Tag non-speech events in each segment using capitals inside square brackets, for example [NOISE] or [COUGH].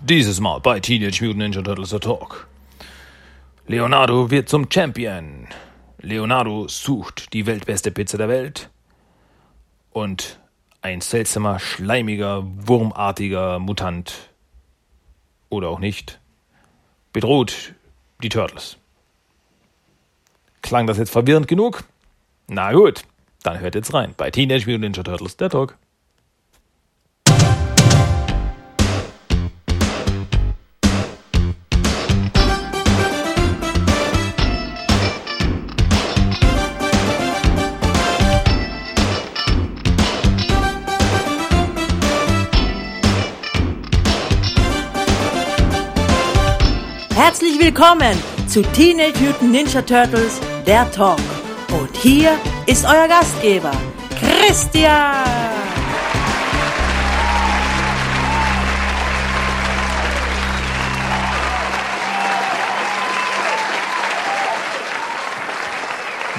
Dieses Mal bei Teenage Mutant Ninja Turtles The Talk. Leonardo wird zum Champion. Leonardo sucht die weltbeste Pizza der Welt. Und ein seltsamer, schleimiger, wurmartiger Mutant oder auch nicht bedroht die Turtles. Klang das jetzt verwirrend genug? Na gut, dann hört jetzt rein bei Teenage Mutant Ninja Turtles der Talk. Willkommen zu Teenage Mutant Ninja Turtles, der Talk. Und hier ist euer Gastgeber, Christian.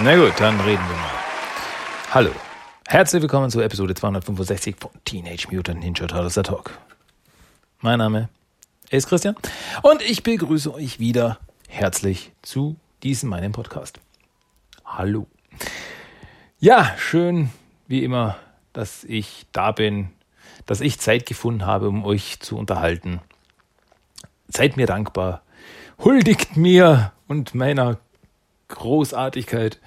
Na gut, dann reden wir mal. Hallo. Herzlich willkommen zur Episode 265 von Teenage Mutant Ninja Turtles der Talk. Mein Name ist Christian und ich begrüße euch wieder herzlich zu diesem meinem Podcast. Hallo. Ja, schön wie immer, dass ich da bin, dass ich Zeit gefunden habe, um euch zu unterhalten. Seid mir dankbar. Huldigt mir und meiner Großartigkeit.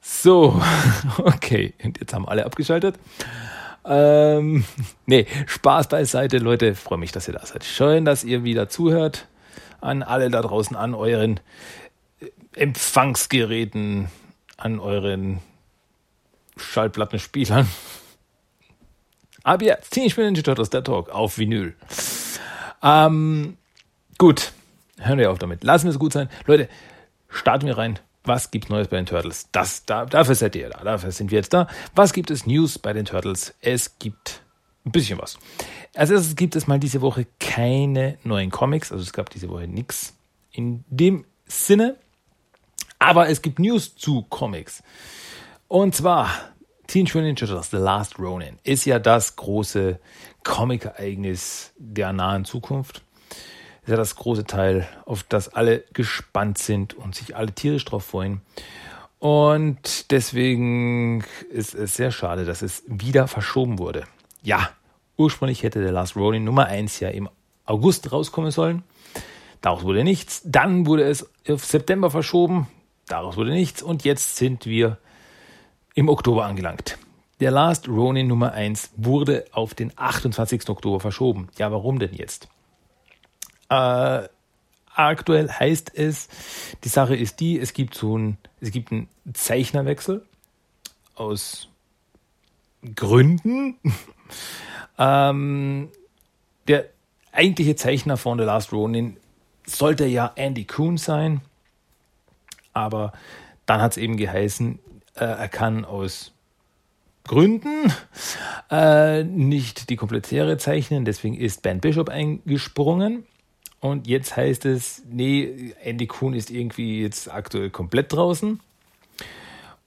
So, [LAUGHS] okay, und jetzt haben alle abgeschaltet. Ähm, [LAUGHS] nee, Spaß beiseite, Leute. Freue mich, dass ihr da seid. Schön, dass ihr wieder zuhört. An alle da draußen, an euren Empfangsgeräten, an euren Schallplattenspielern. Aber jetzt, Teenage Mutant Ninja Turtles, der Talk auf Vinyl. Ähm, gut, hören wir auf damit. Lassen wir es gut sein. Leute, starten wir rein. Was gibt's Neues bei den Turtles? Das, da, dafür seid ihr da. Dafür sind wir jetzt da. Was gibt es News bei den Turtles? Es gibt ein bisschen was. Als erstes gibt es mal diese Woche keine neuen Comics. Also es gab diese Woche nichts in dem Sinne. Aber es gibt News zu Comics. Und zwar Teenage Mutant Ninja Turtles The Last Ronin ist ja das große Comic-Ereignis der nahen Zukunft ist ja das große Teil, auf das alle gespannt sind und sich alle tierisch drauf freuen. Und deswegen ist es sehr schade, dass es wieder verschoben wurde. Ja, ursprünglich hätte der Last Rolling Nummer 1 ja im August rauskommen sollen. Daraus wurde nichts. Dann wurde es auf September verschoben. Daraus wurde nichts. Und jetzt sind wir im Oktober angelangt. Der Last Ronin Nummer 1 wurde auf den 28. Oktober verschoben. Ja, warum denn jetzt? Äh, aktuell heißt es, die Sache ist die, es gibt so ein, es gibt einen Zeichnerwechsel aus Gründen. [LAUGHS] ähm, der eigentliche Zeichner von The Last Ronin sollte ja Andy Kuhn sein, aber dann hat es eben geheißen, äh, er kann aus Gründen äh, nicht die komplette Serie zeichnen, deswegen ist Ben Bishop eingesprungen und jetzt heißt es, nee, Andy Kuhn ist irgendwie jetzt aktuell komplett draußen.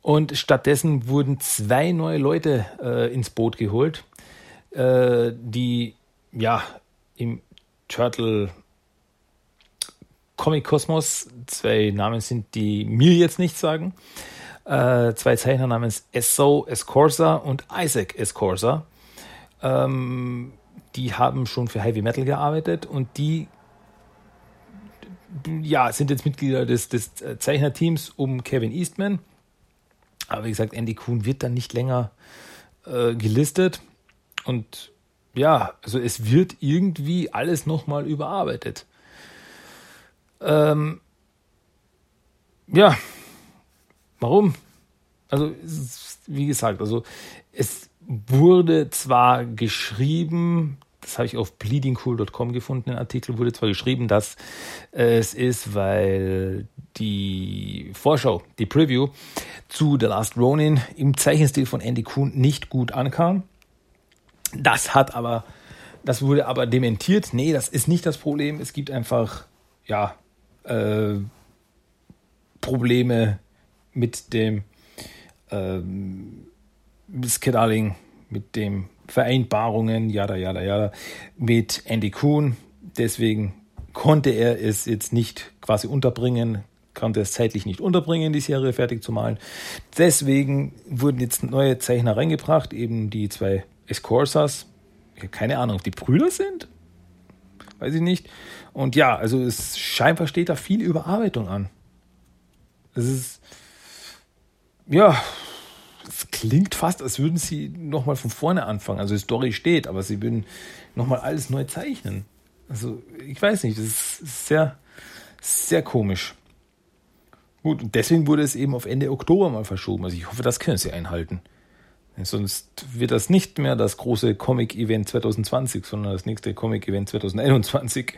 Und stattdessen wurden zwei neue Leute äh, ins Boot geholt, äh, die ja im Turtle Comic Kosmos, zwei Namen sind, die mir jetzt nichts sagen, äh, zwei Zeichner namens Esso Escorza und Isaac Escorza. Ähm, die haben schon für Heavy Metal gearbeitet und die ja, sind jetzt Mitglieder des, des Zeichnerteams um Kevin Eastman. Aber wie gesagt, Andy Kuhn wird dann nicht länger äh, gelistet. Und ja, also es wird irgendwie alles nochmal überarbeitet. Ähm, ja, warum? Also, wie gesagt, also es wurde zwar geschrieben, das habe ich auf bleedingcool.com gefunden, den Artikel wurde zwar geschrieben, dass es ist, weil die Vorschau, die Preview zu The Last Ronin im Zeichenstil von Andy Kuhn nicht gut ankam. Das hat aber, das wurde aber dementiert. Nee, das ist nicht das Problem. Es gibt einfach, ja, äh, Probleme mit dem ähm, Skedaling, mit dem Vereinbarungen, jada, jada, jada, mit Andy Kuhn. Deswegen konnte er es jetzt nicht quasi unterbringen, konnte es zeitlich nicht unterbringen, die Serie fertig zu malen. Deswegen wurden jetzt neue Zeichner reingebracht, eben die zwei Escorsas. Ich habe keine Ahnung, ob die Brüder sind. Weiß ich nicht. Und ja, also es scheinbar steht da viel Überarbeitung an. Es ist, ja, klingt fast, als würden sie nochmal von vorne anfangen. Also die Story steht, aber sie würden nochmal alles neu zeichnen. Also ich weiß nicht, das ist sehr, sehr komisch. Gut, und deswegen wurde es eben auf Ende Oktober mal verschoben. Also ich hoffe, das können sie einhalten. Sonst wird das nicht mehr das große Comic-Event 2020, sondern das nächste Comic-Event 2021.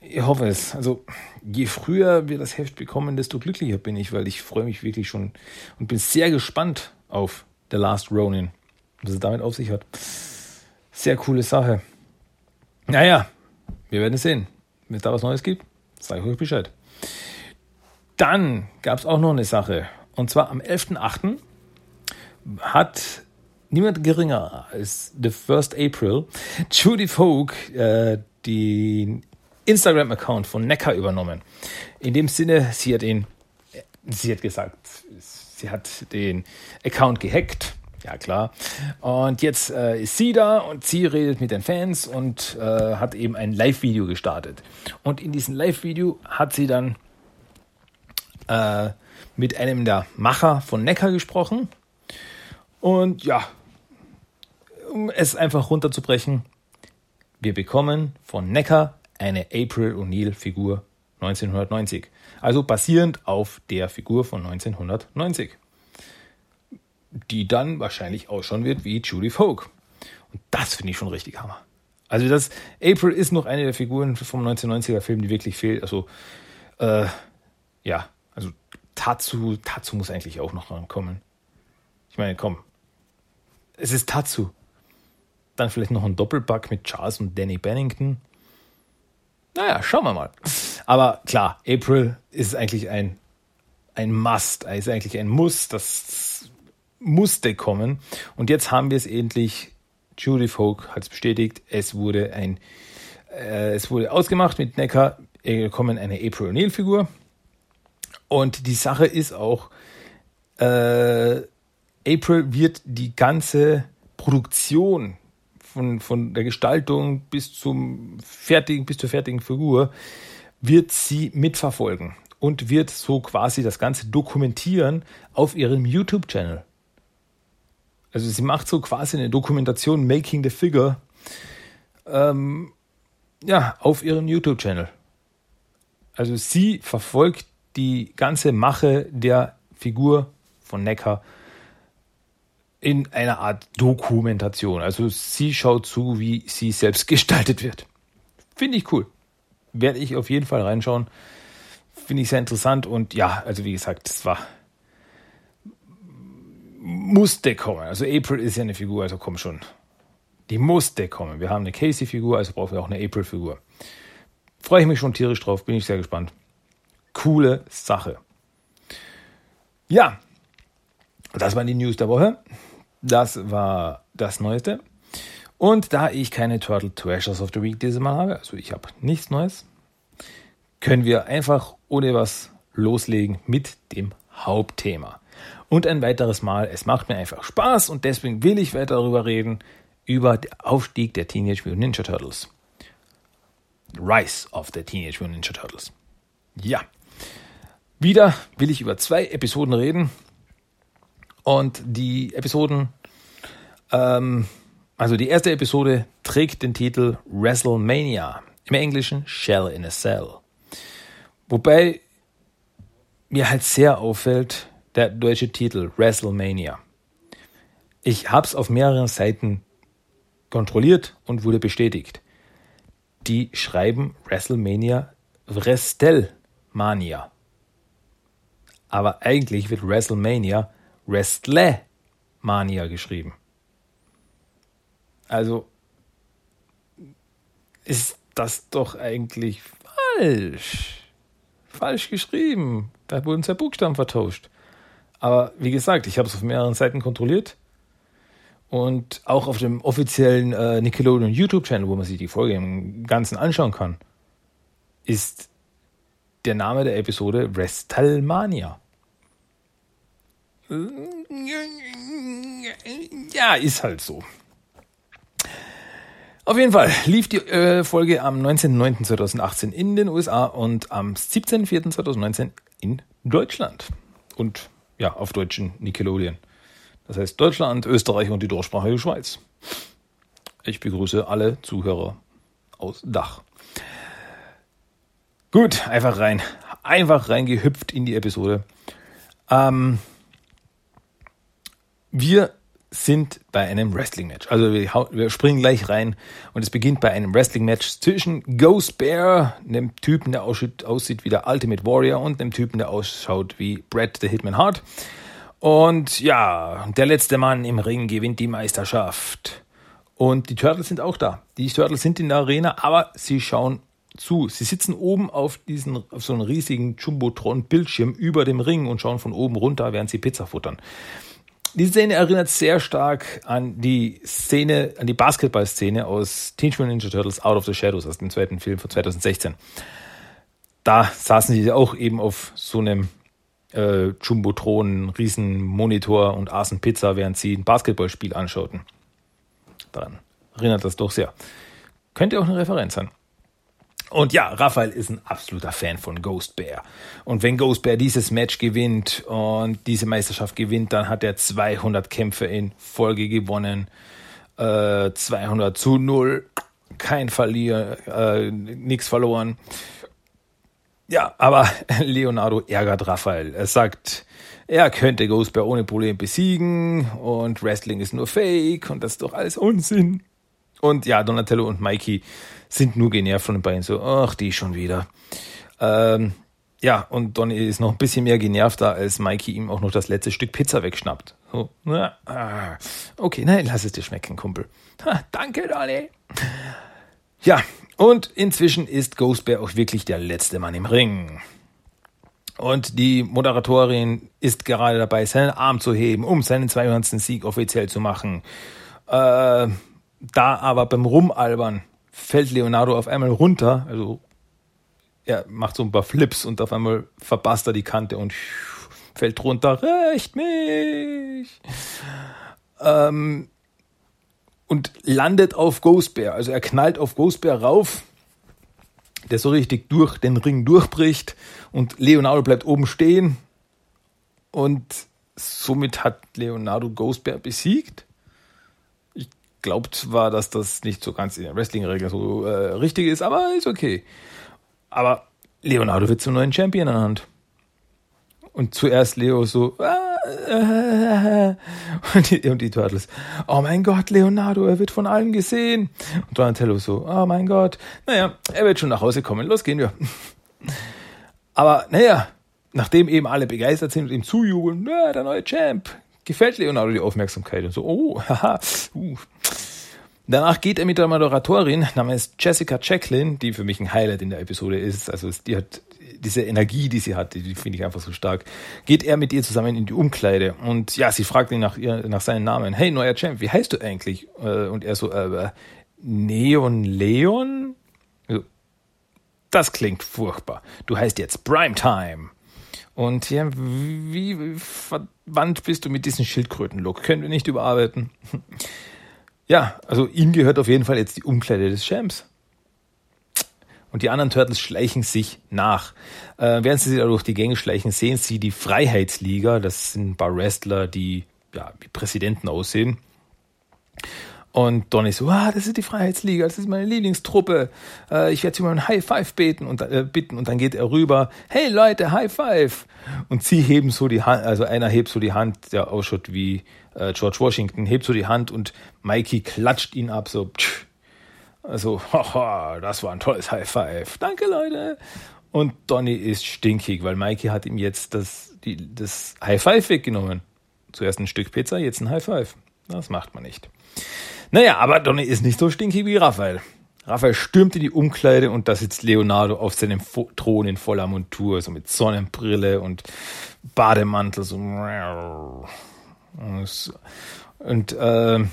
Ich hoffe es. Also je früher wir das Heft bekommen, desto glücklicher bin ich, weil ich freue mich wirklich schon und bin sehr gespannt auf The Last Ronin, was es damit auf sich hat. Sehr coole Sache. Naja, wir werden es sehen. Wenn es da was Neues gibt, sage ich euch Bescheid. Dann gab es auch noch eine Sache. Und zwar am 11.8. hat niemand geringer als The First April Judy Folk äh, den Instagram-Account von Necker übernommen. In dem Sinne, sie hat ihn, sie hat gesagt, sie hat den Account gehackt. Ja, klar. Und jetzt äh, ist sie da und sie redet mit den Fans und äh, hat eben ein Live-Video gestartet. Und in diesem Live-Video hat sie dann äh, mit einem der Macher von Neckar gesprochen. Und ja, um es einfach runterzubrechen, wir bekommen von Neckar eine April O'Neil Figur 1990. Also basierend auf der Figur von 1990. Die dann wahrscheinlich ausschauen wird wie Judy Folk. Und das finde ich schon richtig Hammer. Also das April ist noch eine der Figuren vom 1990er Film, die wirklich fehlt. Also äh, ja, also Tatsu, Tatsu muss eigentlich auch noch rankommen. Ich meine, komm. Es ist Tatsu. Dann vielleicht noch ein Doppelpack mit Charles und Danny Bennington. Naja, schauen wir mal. Aber klar, April ist eigentlich ein, ein Must, ist eigentlich ein Muss, das musste kommen. Und jetzt haben wir es endlich. Judy Folk hat es bestätigt. Es wurde ein, äh, es wurde ausgemacht mit Necker. Wir bekommen eine April O'Neil Figur. Und die Sache ist auch, äh, April wird die ganze Produktion von, von der Gestaltung bis zum fertigen, bis zur fertigen Figur, wird sie mitverfolgen und wird so quasi das Ganze dokumentieren auf ihrem YouTube-Channel. Also sie macht so quasi eine Dokumentation Making the Figure ähm, ja, auf ihrem YouTube-Channel. Also sie verfolgt die ganze Mache der Figur von Necker in einer Art Dokumentation. Also sie schaut zu, wie sie selbst [LAUGHS] gestaltet wird. Finde ich cool. Werde ich auf jeden Fall reinschauen. Finde ich sehr interessant und ja, also wie gesagt, es war musste kommen. Also April ist ja eine Figur, also komm schon. Die musste kommen. Wir haben eine Casey-Figur, also brauchen wir auch eine April-Figur. Freue ich mich schon tierisch drauf, bin ich sehr gespannt coole Sache. Ja, das waren die News der Woche. Das war das Neueste. Und da ich keine Turtle Treasures of the Week dieses Mal habe, also ich habe nichts Neues, können wir einfach ohne was loslegen mit dem Hauptthema. Und ein weiteres Mal, es macht mir einfach Spaß und deswegen will ich weiter darüber reden, über den Aufstieg der Teenage Mutant Ninja Turtles. Rise of the Teenage Mutant Ninja Turtles. Ja, wieder will ich über zwei Episoden reden. Und die Episoden, ähm, also die erste Episode trägt den Titel WrestleMania. Im Englischen Shell in a Cell. Wobei mir halt sehr auffällt der deutsche Titel WrestleMania. Ich habe es auf mehreren Seiten kontrolliert und wurde bestätigt. Die schreiben WrestleMania Wrestelmania. Aber eigentlich wird WrestleMania Wrestlemania geschrieben. Also ist das doch eigentlich falsch. Falsch geschrieben. Da wurden zwei Buchstaben vertauscht. Aber wie gesagt, ich habe es auf mehreren Seiten kontrolliert und auch auf dem offiziellen äh, Nickelodeon YouTube-Channel, wo man sich die Folge im Ganzen anschauen kann, ist der Name der Episode WrestleMania. Ja, ist halt so. Auf jeden Fall lief die äh, Folge am 19.09.2018 in den USA und am 17.04.2019 in Deutschland. Und ja, auf deutschen Nickelodeon. Das heißt Deutschland, Österreich und die deutschsprachige Schweiz. Ich begrüße alle Zuhörer aus Dach. Gut, einfach rein. Einfach reingehüpft in die Episode. Ähm, wir sind bei einem Wrestling-Match. Also wir, wir, springen gleich rein und es beginnt bei einem Wrestling-Match zwischen Ghost Bear, einem Typen, der aussieht, aussieht wie der Ultimate Warrior und einem Typen, der ausschaut wie Brett the Hitman Hart. Und ja, der letzte Mann im Ring gewinnt die Meisterschaft. Und die Turtles sind auch da. Die Turtles sind in der Arena, aber sie schauen zu. Sie sitzen oben auf diesen, auf so einem riesigen Jumbotron-Bildschirm über dem Ring und schauen von oben runter, während sie Pizza futtern. Die Szene erinnert sehr stark an die Szene, an die Basketball-Szene aus Teenage Mutant Ninja Turtles Out of the Shadows aus dem zweiten Film von 2016. Da saßen sie auch eben auf so einem äh, Jumbotron, riesen Monitor und aßen Pizza, während sie ein Basketballspiel anschauten. Daran erinnert das doch sehr. Könnte auch eine Referenz sein. Und ja, Raphael ist ein absoluter Fan von Ghost Bear. Und wenn Ghost Bear dieses Match gewinnt und diese Meisterschaft gewinnt, dann hat er 200 Kämpfe in Folge gewonnen. Äh, 200 zu 0. Kein Verlier, äh, nichts verloren. Ja, aber [LAUGHS] Leonardo ärgert Raphael. Er sagt, er könnte Ghost Bear ohne Problem besiegen und Wrestling ist nur Fake und das ist doch alles Unsinn. Und ja, Donatello und Mikey sind nur genervt von den beiden. So, ach, die schon wieder. Ähm, ja, und Donny ist noch ein bisschen mehr genervt da, als Mikey ihm auch noch das letzte Stück Pizza wegschnappt. So, na, ah, okay, nein, lass es dir schmecken, Kumpel. Ha, danke, Donny. Ja, und inzwischen ist Ghost Bear auch wirklich der letzte Mann im Ring. Und die Moderatorin ist gerade dabei, seinen Arm zu heben, um seinen 200. Sieg offiziell zu machen. Äh, da aber beim Rumalbern fällt Leonardo auf einmal runter, also er macht so ein paar Flips und auf einmal verpasst er die Kante und fällt runter, recht mich. Ähm, und landet auf Ghost Bear. Also er knallt auf Ghost Bear rauf, der so richtig durch den Ring durchbricht und Leonardo bleibt oben stehen und somit hat Leonardo Ghost Bear besiegt glaube zwar, dass das nicht so ganz in der Wrestling-Regel so äh, richtig ist, aber ist okay. Aber Leonardo wird zum neuen Champion ernannt. Und zuerst Leo so, äh, äh, [LAUGHS] und, die, und die Turtles, oh mein Gott, Leonardo, er wird von allen gesehen. Und Donatello so, oh mein Gott, naja, er wird schon nach Hause kommen, los gehen wir. [LAUGHS] Aber naja, nachdem eben alle begeistert sind und ihm zujubeln, ja, der neue Champ, gefällt Leonardo die Aufmerksamkeit und so, oh, [LAUGHS] haha, uh. Danach geht er mit der Moderatorin namens Jessica Jacqueline, die für mich ein Highlight in der Episode ist. Also die hat diese Energie, die sie hat, die finde ich einfach so stark. Geht er mit ihr zusammen in die Umkleide und ja, sie fragt ihn nach ihr, nach seinem Namen. Hey, neuer Champ, wie heißt du eigentlich? Äh, und er so, äh, Neon Leon? Also, das klingt furchtbar. Du heißt jetzt Primetime. Und ja, wie verwandt bist du mit diesem Schildkröten-Look? Können wir nicht überarbeiten? Ja, also ihm gehört auf jeden Fall jetzt die Umkleide des Champs. Und die anderen Turtles schleichen sich nach. Äh, während sie sich da durch die Gänge schleichen, sehen sie die Freiheitsliga. Das sind ein paar Wrestler, die ja, wie Präsidenten aussehen. Und Donny so, ah, das ist die Freiheitsliga, das ist meine Lieblingstruppe. Äh, ich werde sie mal ein High Five beten und, äh, bitten. Und dann geht er rüber, hey Leute, High Five. Und sie heben so die Hand, also einer hebt so die Hand, der ausschaut wie äh, George Washington hebt so die Hand und Mikey klatscht ihn ab, so, psch. also, [LAUGHS] haha, das war ein tolles High Five. Danke, Leute. Und Donny ist stinkig, weil Mikey hat ihm jetzt das, die, das High Five weggenommen. Zuerst ein Stück Pizza, jetzt ein High Five. Das macht man nicht. Naja, aber Donny ist nicht so stinkig wie Raphael. Raphael stürmt in die Umkleide und da sitzt Leonardo auf seinem Thron in voller Montur, so mit Sonnenbrille und Bademantel, so Und, äh,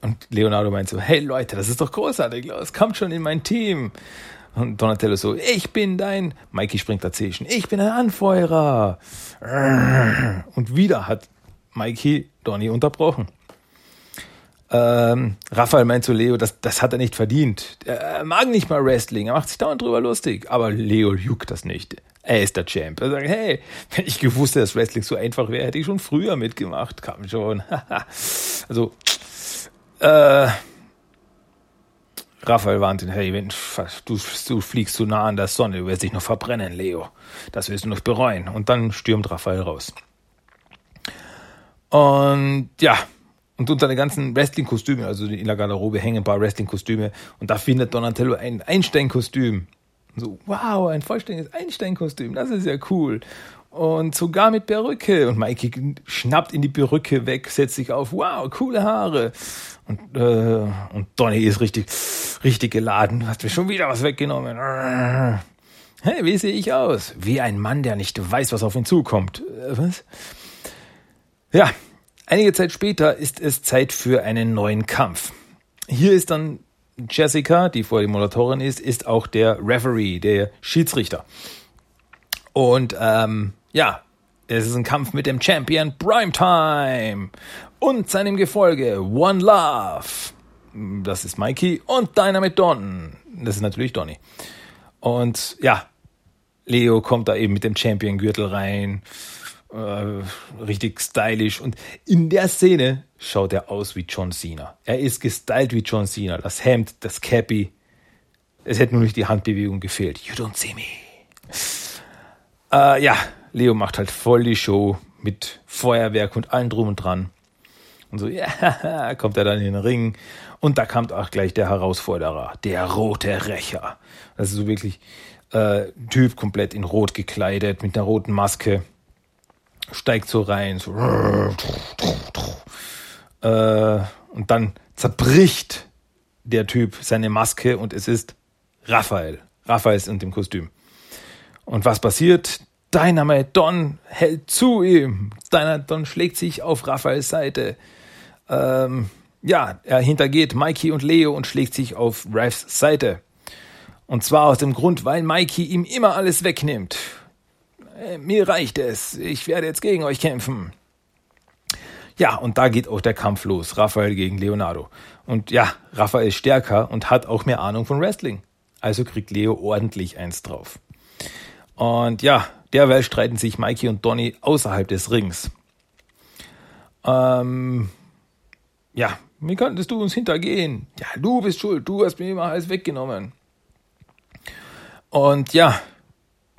und Leonardo meint so, hey Leute, das ist doch großartig, los, kommt schon in mein Team. Und Donatello so, ich bin dein, Mikey springt dazwischen, ich bin ein Anfeuerer. Und wieder hat Mikey Donny unterbrochen. Ähm, Raphael meint zu Leo, das, das hat er nicht verdient. Er mag nicht mal Wrestling, er macht sich dauernd drüber lustig. Aber Leo juckt das nicht. Er ist der Champ. Er sagt, hey, wenn ich gewusst hätte, dass Wrestling so einfach wäre, hätte ich schon früher mitgemacht. Kam schon. [LAUGHS] also, äh, Raphael warnt ihn, hey, wenn, du, du fliegst zu nah an der Sonne, du wirst dich noch verbrennen, Leo. Das wirst du noch bereuen. Und dann stürmt Raphael raus. Und ja, und unter den ganzen Wrestling-Kostümen, also in der Garderobe hängen ein paar Wrestling-Kostüme. Und da findet Donatello ein Einstein-Kostüm. So, wow, ein vollständiges Einstein-Kostüm, das ist ja cool. Und sogar mit Perücke. Und Mikey schnappt in die Perücke weg, setzt sich auf, wow, coole Haare. Und, äh, und Donny ist richtig, richtig geladen. Du hast mir schon wieder was weggenommen. Hey, wie sehe ich aus? Wie ein Mann, der nicht weiß, was auf ihn zukommt. Äh, was? Ja, einige Zeit später ist es Zeit für einen neuen Kampf. Hier ist dann Jessica, die vorher die Moderatorin ist, ist auch der Referee, der Schiedsrichter. Und ähm, ja, es ist ein Kampf mit dem Champion Primetime und seinem Gefolge One Love. Das ist Mikey und Dynamite Don. Das ist natürlich Donny. Und ja, Leo kommt da eben mit dem Champion-Gürtel rein. Äh, richtig stylisch. Und in der Szene schaut er aus wie John Cena. Er ist gestylt wie John Cena. Das Hemd, das Cappy. Es hätte nur nicht die Handbewegung gefehlt. You don't see me. Äh, ja, Leo macht halt voll die Show mit Feuerwerk und allem drum und dran. Und so, [LAUGHS] ja, kommt er dann in den Ring. Und da kommt auch gleich der Herausforderer, der rote Rächer. Das ist so wirklich äh, Typ komplett in Rot gekleidet, mit einer roten Maske steigt so rein, so äh, und dann zerbricht der Typ seine Maske und es ist Raphael. Raphael ist in dem Kostüm. Und was passiert? Dynamite Don hält zu ihm. Dynamite Don schlägt sich auf Raphaels Seite. Ähm, ja, er hintergeht Mikey und Leo und schlägt sich auf Ralphs Seite. Und zwar aus dem Grund, weil Mikey ihm immer alles wegnimmt. Äh, mir reicht es. Ich werde jetzt gegen euch kämpfen. Ja, und da geht auch der Kampf los. Raphael gegen Leonardo. Und ja, Raphael ist stärker und hat auch mehr Ahnung von Wrestling. Also kriegt Leo ordentlich eins drauf. Und ja, derweil streiten sich Mikey und Donny außerhalb des Rings. Ähm, ja, wie könntest du uns hintergehen? Ja, du bist schuld, du hast mir immer alles weggenommen. Und ja,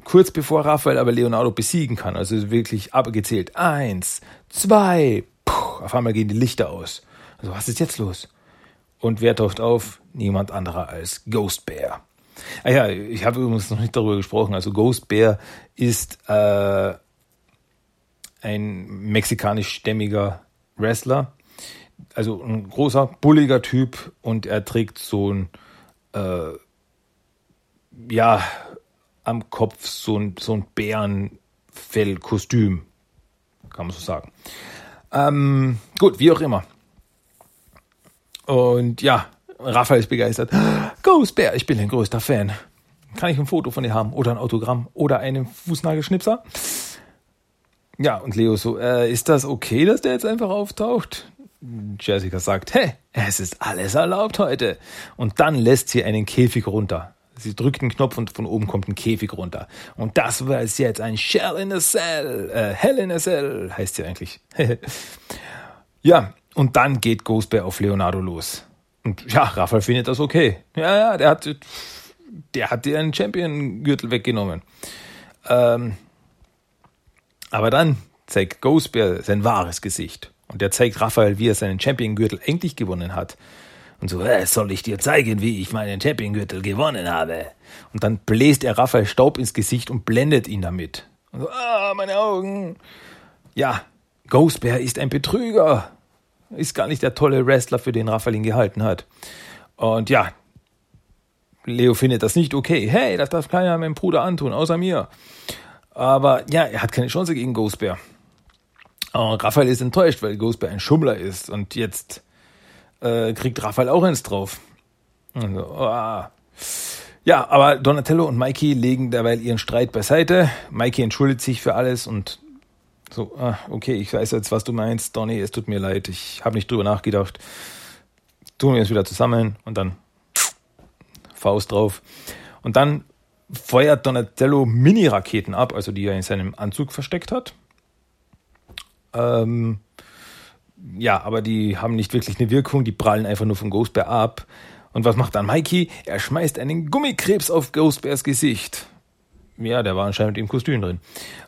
kurz bevor Raphael aber Leonardo besiegen kann. Also wirklich abgezählt. Eins, zwei, puh, auf einmal gehen die Lichter aus. Also was ist jetzt los? Und wer taucht auf? Niemand anderer als Ghost Bear. Ah ja, ich habe übrigens noch nicht darüber gesprochen. Also Ghost Bear ist äh, ein mexikanisch-stämmiger Wrestler. Also ein großer, bulliger Typ und er trägt so ein äh, ja, am Kopf so ein, so ein Bärenfellkostüm, kann man so sagen. Ähm, gut, wie auch immer. Und ja, Raphael ist begeistert. Ghost Bear, ich bin ein größter Fan. Kann ich ein Foto von dir haben oder ein Autogramm oder einen Fußnagelschnipser? Ja, und Leo so, äh, ist das okay, dass der jetzt einfach auftaucht? Jessica sagt, hey, es ist alles erlaubt heute. Und dann lässt sie einen Käfig runter. Sie drückt einen Knopf und von oben kommt ein Käfig runter. Und das war es jetzt ein Shell in a Cell. Äh, Hell in a Cell heißt sie eigentlich. [LAUGHS] ja, und dann geht Ghost Bear auf Leonardo los. Und ja, Raphael findet das okay. Ja, ja, der hat, der hat dir einen Champion-Gürtel weggenommen. Ähm, aber dann zeigt Ghost Bear sein wahres Gesicht. Und der zeigt Raphael, wie er seinen Champion-Gürtel endlich gewonnen hat. Und so, äh, soll ich dir zeigen, wie ich meinen Champion-Gürtel gewonnen habe? Und dann bläst er Raphael Staub ins Gesicht und blendet ihn damit. Und so, ah, meine Augen. Ja, Ghost Bear ist ein Betrüger. Ist gar nicht der tolle Wrestler, für den Raphael ihn gehalten hat. Und ja, Leo findet das nicht okay. Hey, das darf keiner meinem Bruder antun, außer mir. Aber ja, er hat keine Chance gegen Ghost Bear. Und Raphael ist enttäuscht, weil Ghostbear ein Schummler ist und jetzt äh, kriegt Raphael auch eins drauf. Also, oh. Ja, aber Donatello und Mikey legen derweil ihren Streit beiseite. Mikey entschuldigt sich für alles und so, ah, okay, ich weiß jetzt, was du meinst, Donny, es tut mir leid, ich habe nicht drüber nachgedacht. Tun wir es wieder zusammen und dann Faust drauf. Und dann feuert Donatello Mini-Raketen ab, also die er in seinem Anzug versteckt hat. Ähm, ja, aber die haben nicht wirklich eine Wirkung, die prallen einfach nur von Ghostbear ab. Und was macht dann Mikey? Er schmeißt einen Gummikrebs auf Ghostbears Gesicht. Ja, der war anscheinend im Kostüm drin.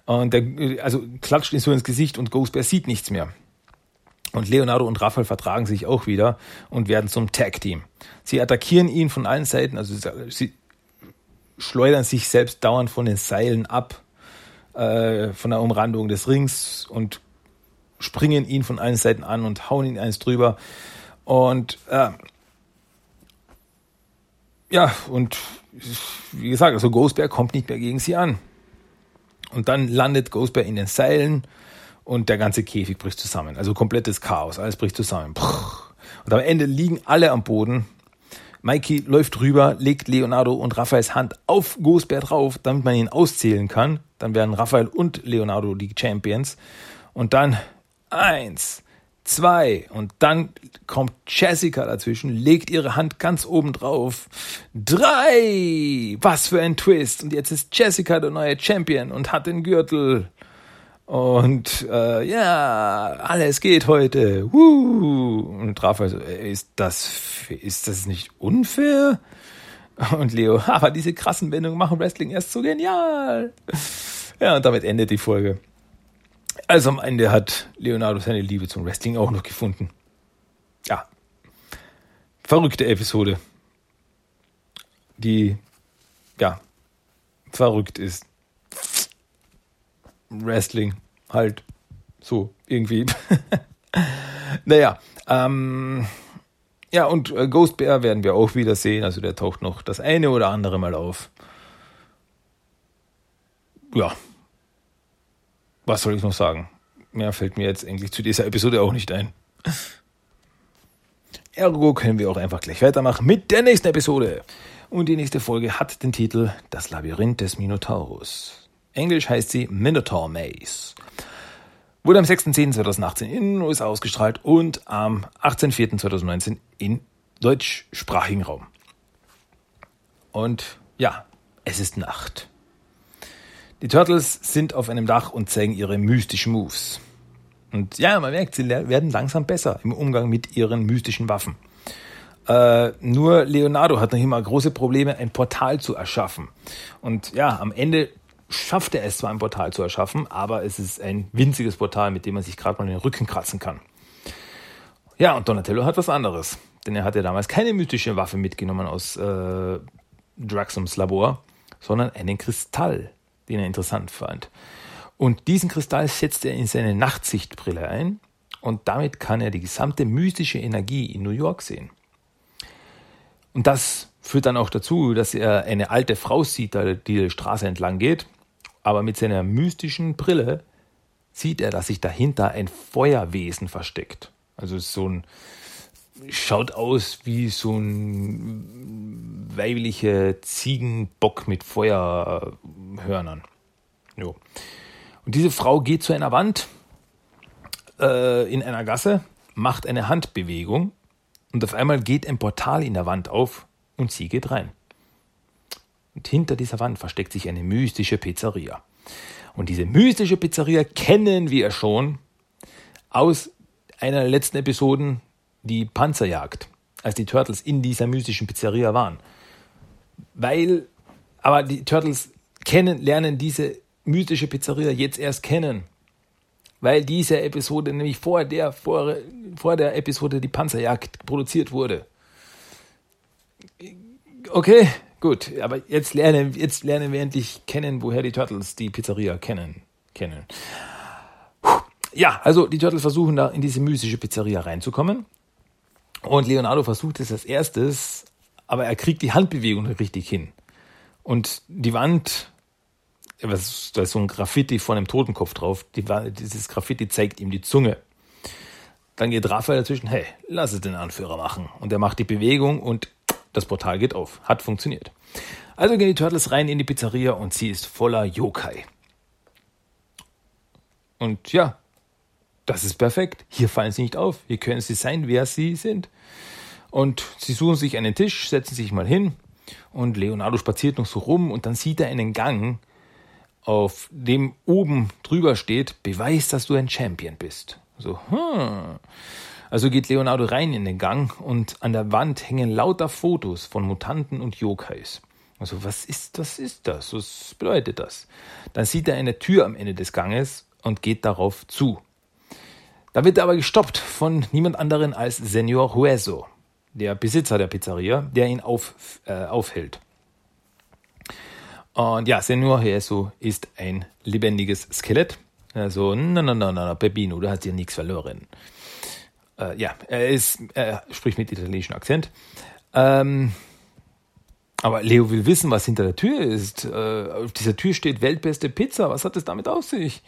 Und der, also klatscht ihn so ins Gesicht und Ghostbear sieht nichts mehr. Und Leonardo und Raphael vertragen sich auch wieder und werden zum Tag-Team. Sie attackieren ihn von allen Seiten, also sie schleudern sich selbst dauernd von den Seilen ab, äh, von der Umrandung des Rings und springen ihn von allen Seiten an und hauen ihn eins drüber. Und äh, ja, und wie gesagt, also Ghostbear kommt nicht mehr gegen sie an. Und dann landet Ghostbear in den Seilen und der ganze Käfig bricht zusammen. Also komplettes Chaos, alles bricht zusammen. Und am Ende liegen alle am Boden. Mikey läuft rüber, legt Leonardo und Raphaels Hand auf Ghostbear drauf, damit man ihn auszählen kann. Dann werden Raphael und Leonardo die Champions. Und dann eins, zwei und dann kommt Jessica dazwischen, legt ihre Hand ganz oben drauf. Drei! Was für ein Twist! Und jetzt ist Jessica der neue Champion und hat den Gürtel. Und äh, ja, alles geht heute. Woo! Und Raphael so, ist das, ist das nicht unfair? Und Leo, [LAUGHS] aber diese krassen Wendungen machen Wrestling erst so genial. Ja, und damit endet die Folge. Also am Ende hat Leonardo seine Liebe zum Wrestling auch noch gefunden. Ja. Verrückte Episode. Die, ja, verrückt ist. Wrestling halt so irgendwie. [LAUGHS] naja, ähm, ja, und äh, Ghost Bear werden wir auch wieder sehen. Also der taucht noch das eine oder andere Mal auf. Ja, was soll ich noch sagen? Mehr fällt mir jetzt eigentlich zu dieser Episode auch nicht ein. Ergo können wir auch einfach gleich weitermachen mit der nächsten Episode. Und die nächste Folge hat den Titel Das Labyrinth des Minotaurus. Englisch heißt sie Minotaur Maze. Wurde am 6.10.2018 in den USA ausgestrahlt und am 18.04.2019 in deutschsprachigen Raum. Und ja, es ist Nacht. Die Turtles sind auf einem Dach und zeigen ihre mystischen Moves. Und ja, man merkt, sie werden langsam besser im Umgang mit ihren mystischen Waffen. Äh, nur Leonardo hat noch immer große Probleme, ein Portal zu erschaffen. Und ja, am Ende schafft er es zwar, ein Portal zu erschaffen, aber es ist ein winziges Portal, mit dem man sich gerade mal den Rücken kratzen kann. Ja, und Donatello hat was anderes. Denn er hat ja damals keine mystische Waffe mitgenommen aus äh, Draxums Labor, sondern einen Kristall, den er interessant fand. Und diesen Kristall setzt er in seine Nachtsichtbrille ein und damit kann er die gesamte mystische Energie in New York sehen. Und das führt dann auch dazu, dass er eine alte Frau sieht, die die Straße entlang geht, aber mit seiner mystischen Brille sieht er, dass sich dahinter ein Feuerwesen versteckt. Also so ein schaut aus wie so ein weiblicher Ziegenbock mit Feuerhörnern. Jo. Und diese Frau geht zu einer Wand äh, in einer Gasse, macht eine Handbewegung und auf einmal geht ein Portal in der Wand auf und sie geht rein. Und hinter dieser Wand versteckt sich eine mystische Pizzeria. Und diese mystische Pizzeria kennen wir schon aus einer der letzten Episoden die Panzerjagd, als die Turtles in dieser mystischen Pizzeria waren. Weil, aber die Turtles kennen, lernen diese mystische Pizzeria jetzt erst kennen. Weil diese Episode nämlich vor der, vor, vor der Episode die Panzerjagd produziert wurde. Okay, gut, aber jetzt lernen, jetzt lernen wir endlich kennen, woher die Turtles die Pizzeria kennen. kennen. Ja, also die Turtles versuchen da in diese mystische Pizzeria reinzukommen. Und Leonardo versucht es als erstes, aber er kriegt die Handbewegung richtig hin. Und die Wand was, da ist so ein Graffiti von einem Totenkopf drauf. Die, dieses Graffiti zeigt ihm die Zunge. Dann geht Raphael dazwischen, hey, lass es den Anführer machen. Und er macht die Bewegung und das Portal geht auf. Hat funktioniert. Also gehen die Turtles rein in die Pizzeria und sie ist voller Yokai. Und ja, das ist perfekt. Hier fallen sie nicht auf. Hier können sie sein, wer sie sind. Und sie suchen sich einen Tisch, setzen sich mal hin. Und Leonardo spaziert noch so rum und dann sieht er einen Gang, auf dem oben drüber steht, beweis, dass du ein Champion bist. So, hm. Also geht Leonardo rein in den Gang und an der Wand hängen lauter Fotos von Mutanten und Yokais. Also was ist, was ist das? Was bedeutet das? Dann sieht er eine Tür am Ende des Ganges und geht darauf zu. Da wird er aber gestoppt von niemand anderen als Senor Hueso, der Besitzer der Pizzeria, der ihn auf, äh, aufhält. Und ja, Senor Hueso ist ein lebendiges Skelett. Also, na, na, na, na, Pepino, du hast hier nichts verloren. Äh, ja, er ist, er spricht mit italienischem Akzent. Ähm, aber Leo will wissen, was hinter der Tür ist. Äh, auf dieser Tür steht weltbeste Pizza. Was hat es damit auf sich?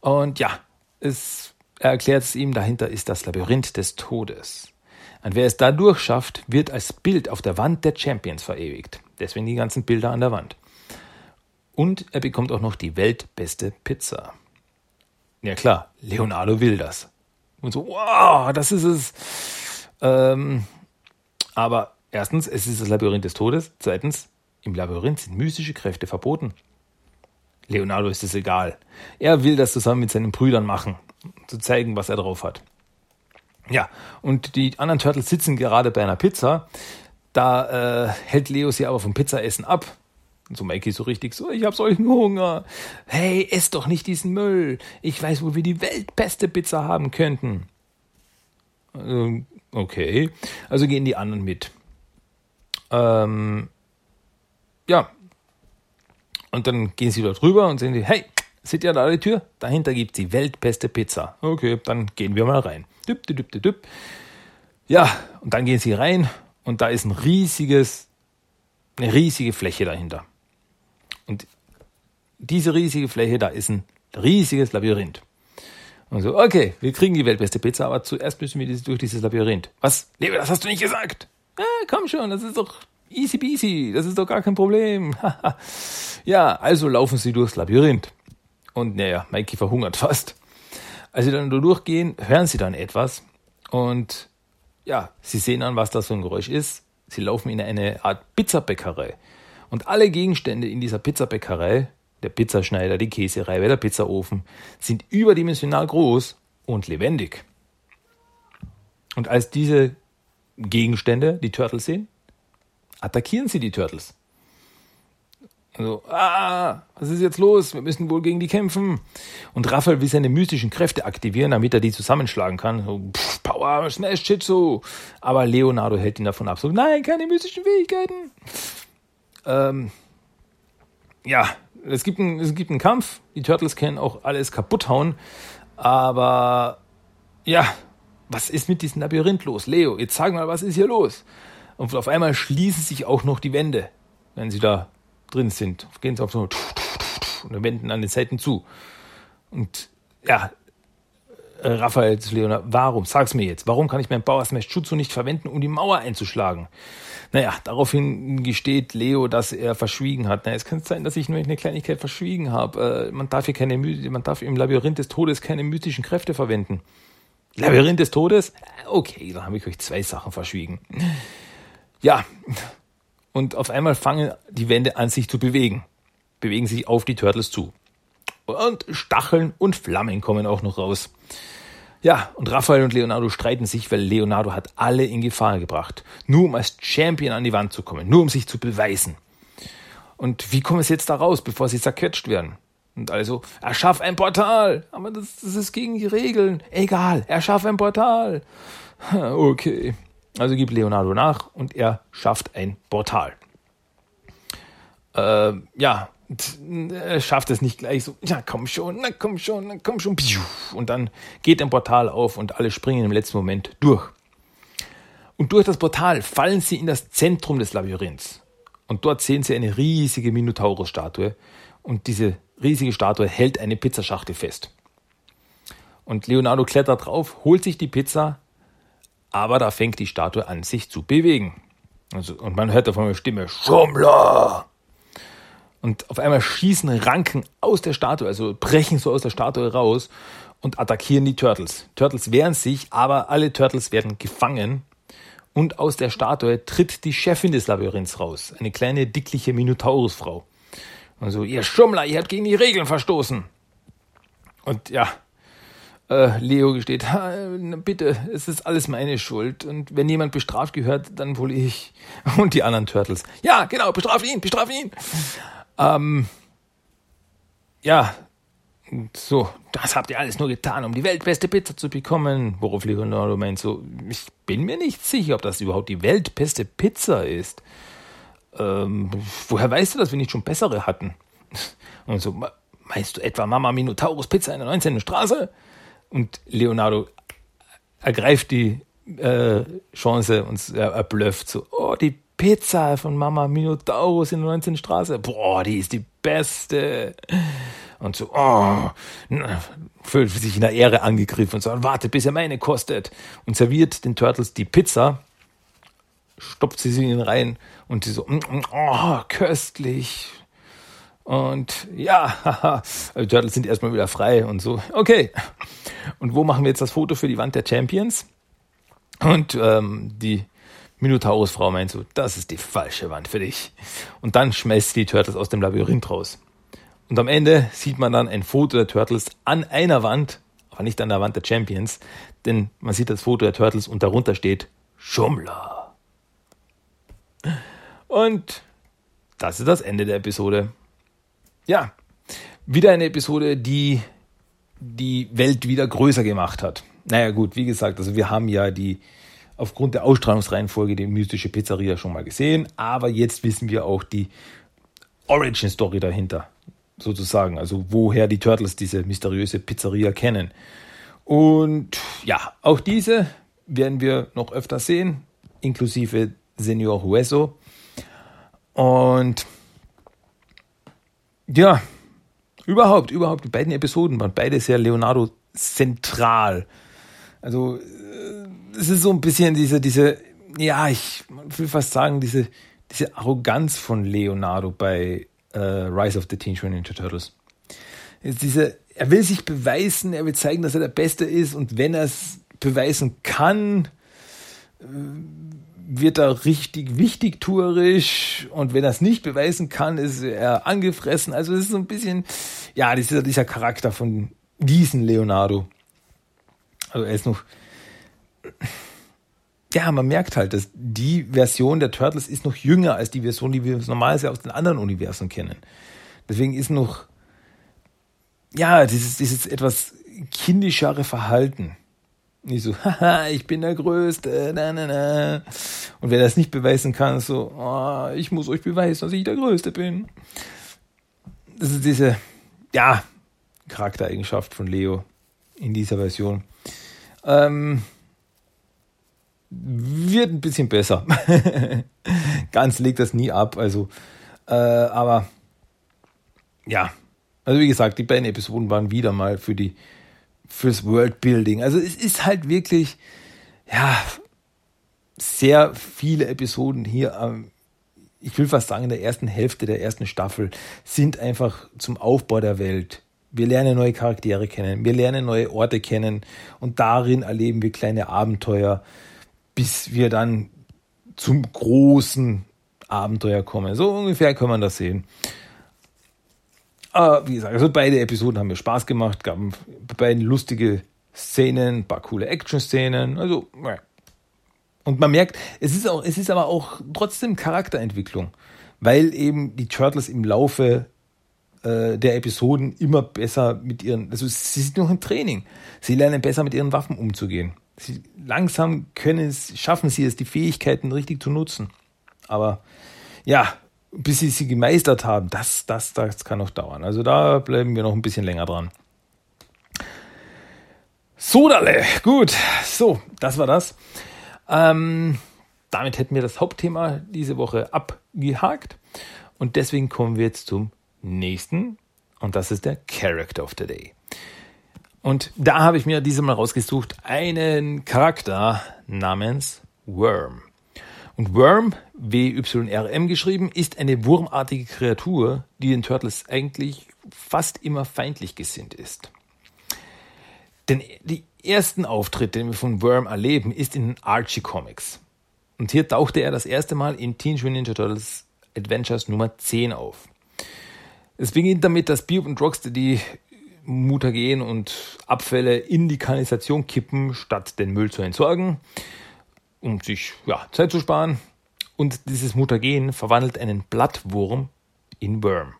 Und ja, es, er erklärt es ihm, dahinter ist das Labyrinth des Todes. Und wer es da durchschafft, wird als Bild auf der Wand der Champions verewigt. Deswegen die ganzen Bilder an der Wand. Und er bekommt auch noch die weltbeste Pizza. Ja klar, Leonardo will das. Und so, wow, das ist es. Ähm, aber erstens, es ist das Labyrinth des Todes. Zweitens, im Labyrinth sind mystische Kräfte verboten. Leonardo ist es egal. Er will das zusammen mit seinen Brüdern machen, zu zeigen, was er drauf hat. Ja, und die anderen Turtles sitzen gerade bei einer Pizza. Da äh, hält Leo sie aber vom Pizzaessen ab. Und so Mikey so richtig so, ich hab solchen Hunger. Hey, ess doch nicht diesen Müll. Ich weiß, wo wir die weltbeste Pizza haben könnten. Ähm, okay. Also gehen die anderen mit. Ähm, ja, und dann gehen sie dort rüber und sehen die, hey, seht ihr da die Tür? Dahinter gibt es die weltbeste Pizza. Okay, dann gehen wir mal rein. Düpp, düpp, düpp, düpp. Ja, und dann gehen sie rein und da ist ein riesiges, eine riesige Fläche dahinter. Und diese riesige Fläche, da ist ein riesiges Labyrinth. Und so, okay, wir kriegen die weltbeste Pizza, aber zuerst müssen wir durch dieses Labyrinth. Was? Nee, das hast du nicht gesagt. Ah, komm schon, das ist doch Easy peasy, das ist doch gar kein Problem. [LAUGHS] ja, also laufen sie durchs Labyrinth. Und naja, Mikey verhungert fast. Als sie dann durchgehen, hören sie dann etwas. Und ja, sie sehen an, was das für ein Geräusch ist. Sie laufen in eine Art Pizzabäckerei. Und alle Gegenstände in dieser Pizzabäckerei, der Pizzaschneider, die Käsereibe, der Pizzaofen, sind überdimensional groß und lebendig. Und als diese Gegenstände die Turtles sehen, attackieren sie die Turtles. Also, ah, was ist jetzt los? Wir müssen wohl gegen die kämpfen. Und Raphael will seine mystischen Kräfte aktivieren, damit er die zusammenschlagen kann. So, pff, Power, Smash, Jitsu. Aber Leonardo hält ihn davon ab. So, nein, keine mystischen Fähigkeiten. Ähm, ja, es gibt, einen, es gibt einen Kampf. Die Turtles können auch alles kaputt hauen. Aber, ja, was ist mit diesem Labyrinth los? Leo, jetzt sag mal, was ist hier los? Und auf einmal schließen sich auch noch die Wände, wenn sie da drin sind. Gehen sie auf so und Wänden an den Seiten zu. Und ja, äh, Raphael zu Leonard, warum? Sag's mir jetzt. Warum kann ich meinen Power Smash Jutsu nicht verwenden, um die Mauer einzuschlagen? Naja, daraufhin gesteht Leo, dass er verschwiegen hat. Na, es kann sein, dass ich nur eine Kleinigkeit verschwiegen habe. Äh, man darf hier keine, man darf im Labyrinth des Todes keine mystischen Kräfte verwenden. Labyrinth des Todes? Okay, dann habe ich euch zwei Sachen verschwiegen. Ja, und auf einmal fangen die Wände an sich zu bewegen, bewegen sich auf die Turtles zu. Und Stacheln und Flammen kommen auch noch raus. Ja, und Raphael und Leonardo streiten sich, weil Leonardo hat alle in Gefahr gebracht, nur um als Champion an die Wand zu kommen, nur um sich zu beweisen. Und wie kommen es jetzt da raus, bevor sie zerquetscht werden? Und also, erschaff ein Portal. Aber das, das ist gegen die Regeln. Egal, erschaff ein Portal. [LAUGHS] Okay. Also gibt Leonardo nach und er schafft ein Portal. Äh, ja, er schafft es nicht gleich so, ja komm schon, na komm schon, na komm schon. Und dann geht ein Portal auf und alle springen im letzten Moment durch. Und durch das Portal fallen sie in das Zentrum des Labyrinths. Und dort sehen sie eine riesige Minotaurus-Statue. und diese riesige Statue hält eine Pizzaschachtel fest. Und Leonardo klettert drauf, holt sich die Pizza, aber da fängt die Statue an, sich zu bewegen. Also, und man hört davon eine Stimme, Schummler! Und auf einmal schießen Ranken aus der Statue, also brechen so aus der Statue raus und attackieren die Turtles. Turtles wehren sich, aber alle Turtles werden gefangen. Und aus der Statue tritt die Chefin des Labyrinths raus, eine kleine, dickliche Minotaurusfrau. Und so, ihr Schummler, ihr habt gegen die Regeln verstoßen. Und ja, äh, Leo gesteht, bitte, es ist alles meine Schuld. Und wenn jemand bestraft gehört, dann wohl ich. [LAUGHS] Und die anderen Turtles. Ja, genau, bestraf ihn, bestraf ihn. Ähm, ja, so, das habt ihr alles nur getan, um die weltbeste Pizza zu bekommen. Worauf Leonardo meint so, ich bin mir nicht sicher, ob das überhaupt die weltbeste Pizza ist. Ähm, woher weißt du, dass wir nicht schon bessere hatten? Und so, meinst du etwa Mama Minotaurus Pizza in der 19. Straße? Und Leonardo ergreift die äh, Chance und er, er blöfft so, oh, die Pizza von Mama Minotaurus in der 19. Straße, boah, die ist die beste. Und so, oh, fühlt sich in der Ehre angegriffen und sagt, warte, bis er meine kostet. Und serviert den Turtles die Pizza, stopft sie in ihn rein und sie so, mm, mm, oh, köstlich. Und ja, haha, [LAUGHS] die Turtles sind erstmal wieder frei und so, okay. Und wo machen wir jetzt das Foto für die Wand der Champions? Und ähm, die Minotaurus-Frau meint so, das ist die falsche Wand für dich. Und dann schmeißt die Turtles aus dem Labyrinth raus. Und am Ende sieht man dann ein Foto der Turtles an einer Wand, aber nicht an der Wand der Champions, denn man sieht das Foto der Turtles und darunter steht Schummler. Und das ist das Ende der Episode. Ja, wieder eine Episode, die die Welt wieder größer gemacht hat. Naja gut, wie gesagt, also wir haben ja die aufgrund der Ausstrahlungsreihenfolge die mystische Pizzeria schon mal gesehen, aber jetzt wissen wir auch die Origin Story dahinter, sozusagen, also woher die Turtles diese mysteriöse Pizzeria kennen. Und ja, auch diese werden wir noch öfter sehen, inklusive Senor Hueso. Und ja, Überhaupt, überhaupt, die beiden Episoden waren beide sehr Leonardo zentral. Also, äh, es ist so ein bisschen diese, diese, ja, ich will fast sagen, diese, diese Arroganz von Leonardo bei äh, Rise of the Teenage Mutant Ninja Turtles. Jetzt diese, er will sich beweisen, er will zeigen, dass er der Beste ist und wenn er es beweisen kann, äh, wird er richtig wichtig tourisch und wenn er es nicht beweisen kann, ist er angefressen. Also es ist so ein bisschen, ja, dieser, dieser Charakter von diesen Leonardo. Also er ist noch, ja, man merkt halt, dass die Version der Turtles ist noch jünger als die Version, die wir normalerweise aus den anderen Universen kennen. Deswegen ist noch, ja, dieses, dieses etwas kindischere Verhalten nicht so, [LAUGHS] haha, ich bin der Größte, na, na, na. Und wer das nicht beweisen kann, so, oh, ich muss euch beweisen, dass ich der Größte bin. Das ist diese, ja, Charaktereigenschaft von Leo in dieser Version. Ähm, wird ein bisschen besser. [LAUGHS] Ganz legt das nie ab, also, äh, aber, ja, also wie gesagt, die beiden Episoden waren wieder mal für die fürs Worldbuilding. Also es ist halt wirklich, ja, sehr viele Episoden hier ich will fast sagen, in der ersten Hälfte der ersten Staffel sind einfach zum Aufbau der Welt. Wir lernen neue Charaktere kennen, wir lernen neue Orte kennen und darin erleben wir kleine Abenteuer, bis wir dann zum großen Abenteuer kommen. So ungefähr kann man das sehen. Aber wie gesagt, also beide Episoden haben mir Spaß gemacht, gaben beiden lustige Szenen, ein paar coole Action-Szenen. Also, und man merkt, es ist auch, es ist aber auch trotzdem Charakterentwicklung, weil eben die Turtles im Laufe äh, der Episoden immer besser mit ihren, also sie sind noch im Training. Sie lernen besser mit ihren Waffen umzugehen. Sie, langsam können es, schaffen sie es, die Fähigkeiten richtig zu nutzen. Aber ja, bis sie sie gemeistert haben, das, das, das kann noch dauern. Also da bleiben wir noch ein bisschen länger dran. Sodale, gut, so, das war das. Ähm, damit hätten wir das Hauptthema diese Woche abgehakt und deswegen kommen wir jetzt zum nächsten und das ist der Character of the Day. Und da habe ich mir dieses Mal rausgesucht einen Charakter namens Worm. Und Worm, W-Y-R-M geschrieben, ist eine wurmartige Kreatur, die den Turtles eigentlich fast immer feindlich gesinnt ist. Denn die ersten Auftritte, den wir von Worm erleben, ist in Archie Comics. Und hier tauchte er das erste Mal in Teenage Mutant Ninja Turtles Adventures Nummer 10 auf. Es beginnt damit, dass Bebop und Rocksteady Mutagen und Abfälle in die Kanalisation kippen, statt den Müll zu entsorgen, um sich ja, Zeit zu sparen. Und dieses Mutagen verwandelt einen Blattwurm in Worm.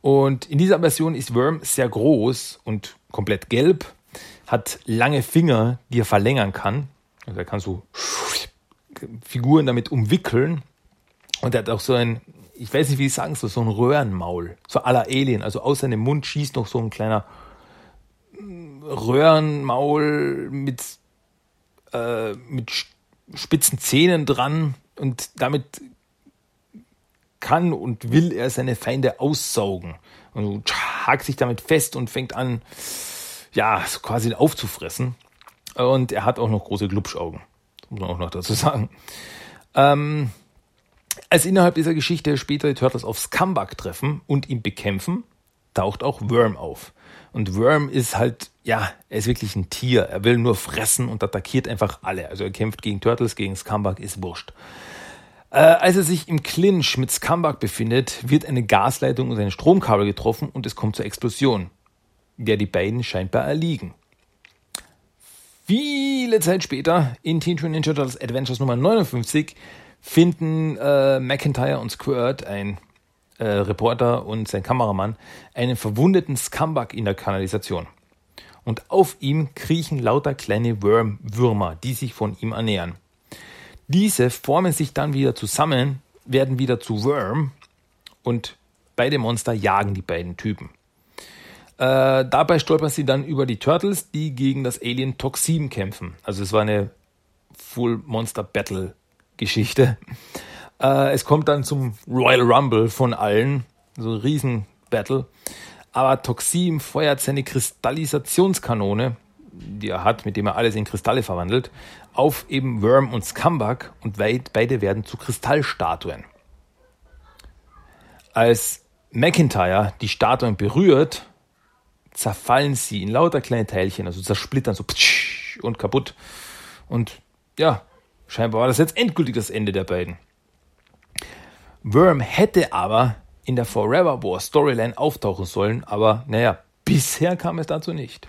Und in dieser Version ist Worm sehr groß und komplett gelb, hat lange Finger, die er verlängern kann. Also er kann so Figuren damit umwickeln. Und er hat auch so ein, ich weiß nicht, wie ich sagen soll, so ein Röhrenmaul. So aller Alien. Also aus seinem Mund schießt noch so ein kleiner Röhrenmaul mit, äh, mit spitzen Zähnen dran. Und damit kann und will er seine Feinde aussaugen. Und hakt sich damit fest und fängt an, ja, quasi aufzufressen. Und er hat auch noch große Glubschaugen muss man auch noch dazu sagen. Ähm, als innerhalb dieser Geschichte später die Turtles auf Scumbag treffen und ihn bekämpfen, taucht auch Worm auf. Und Worm ist halt, ja, er ist wirklich ein Tier. Er will nur fressen und attackiert einfach alle. Also er kämpft gegen Turtles, gegen Scumbag, ist wurscht. Äh, als er sich im Clinch mit Scumbag befindet, wird eine Gasleitung und ein Stromkabel getroffen und es kommt zur Explosion, der die beiden scheinbar erliegen. Viele Zeit später, in Teen Mutant Ninja Turtles Adventures Nummer 59, finden äh, McIntyre und Squirt, ein äh, Reporter und sein Kameramann, einen verwundeten Scumbag in der Kanalisation. Und auf ihm kriechen lauter kleine Worm Würmer, die sich von ihm ernähren. Diese formen sich dann wieder zusammen, werden wieder zu Worm und beide Monster jagen die beiden Typen. Äh, dabei stolpern sie dann über die Turtles, die gegen das Alien Toxin kämpfen. Also es war eine Full Monster Battle Geschichte. Äh, es kommt dann zum Royal Rumble von allen, so ein riesen Battle. Aber Toxin feuert seine Kristallisationskanone, die er hat, mit dem er alles in Kristalle verwandelt, auf eben Worm und Scumbag und beide werden zu Kristallstatuen. Als McIntyre die Statuen berührt, zerfallen sie in lauter kleine Teilchen, also zersplittern so und kaputt. Und ja, scheinbar war das jetzt endgültig das Ende der beiden. Worm hätte aber in der Forever War Storyline auftauchen sollen, aber naja, bisher kam es dazu nicht.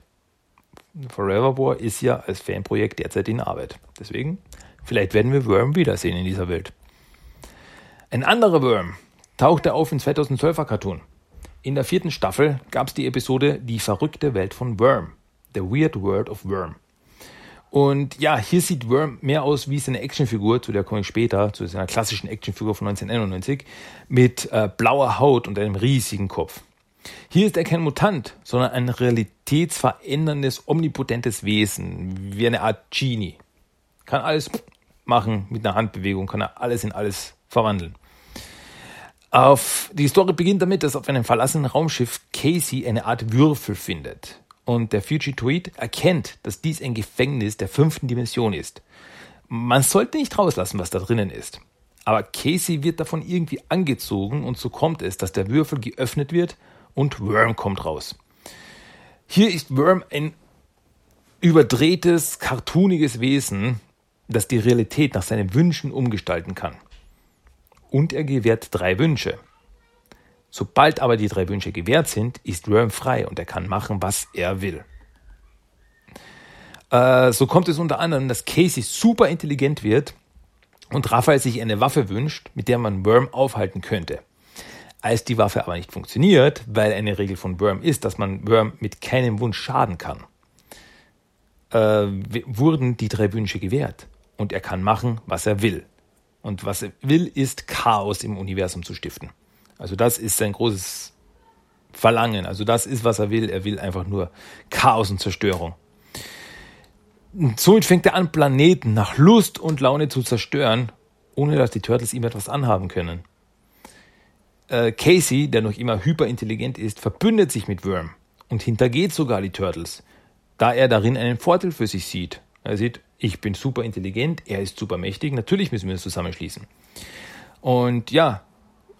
Forever War ist ja als Fanprojekt derzeit in Arbeit. Deswegen, vielleicht werden wir Worm wiedersehen in dieser Welt. Ein anderer Worm tauchte auf in 2012er Cartoon. In der vierten Staffel gab es die Episode Die verrückte Welt von Worm. The Weird World of Worm. Und ja, hier sieht Worm mehr aus wie seine Actionfigur, zu der komme ich später, zu seiner klassischen Actionfigur von 1991, mit äh, blauer Haut und einem riesigen Kopf. Hier ist er kein Mutant, sondern ein realitätsveränderndes, omnipotentes Wesen, wie eine Art Genie. Kann alles machen mit einer Handbewegung, kann er alles in alles verwandeln. Auf, die Story beginnt damit, dass auf einem verlassenen Raumschiff Casey eine Art Würfel findet. Und der Fugitoid erkennt, dass dies ein Gefängnis der fünften Dimension ist. Man sollte nicht rauslassen, was da drinnen ist. Aber Casey wird davon irgendwie angezogen und so kommt es, dass der Würfel geöffnet wird und Worm kommt raus. Hier ist Worm ein überdrehtes, cartooniges Wesen, das die Realität nach seinen Wünschen umgestalten kann und er gewährt drei Wünsche. Sobald aber die drei Wünsche gewährt sind, ist Worm frei und er kann machen, was er will. Äh, so kommt es unter anderem, dass Casey super intelligent wird und Raphael sich eine Waffe wünscht, mit der man Worm aufhalten könnte. Als die Waffe aber nicht funktioniert, weil eine Regel von Worm ist, dass man Worm mit keinem Wunsch schaden kann, äh, wurden die drei Wünsche gewährt und er kann machen, was er will. Und was er will, ist Chaos im Universum zu stiften. Also das ist sein großes Verlangen. Also das ist, was er will. Er will einfach nur Chaos und Zerstörung. Und somit fängt er an, Planeten nach Lust und Laune zu zerstören, ohne dass die Turtles ihm etwas anhaben können. äh, Casey, der noch immer hyperintelligent ist, verbündet sich mit Worm und hintergeht sogar die Turtles, da er darin einen Vorteil für sich sieht. Er sieht, ich bin super intelligent, er ist super mächtig, natürlich müssen wir uns zusammenschließen. Und ja,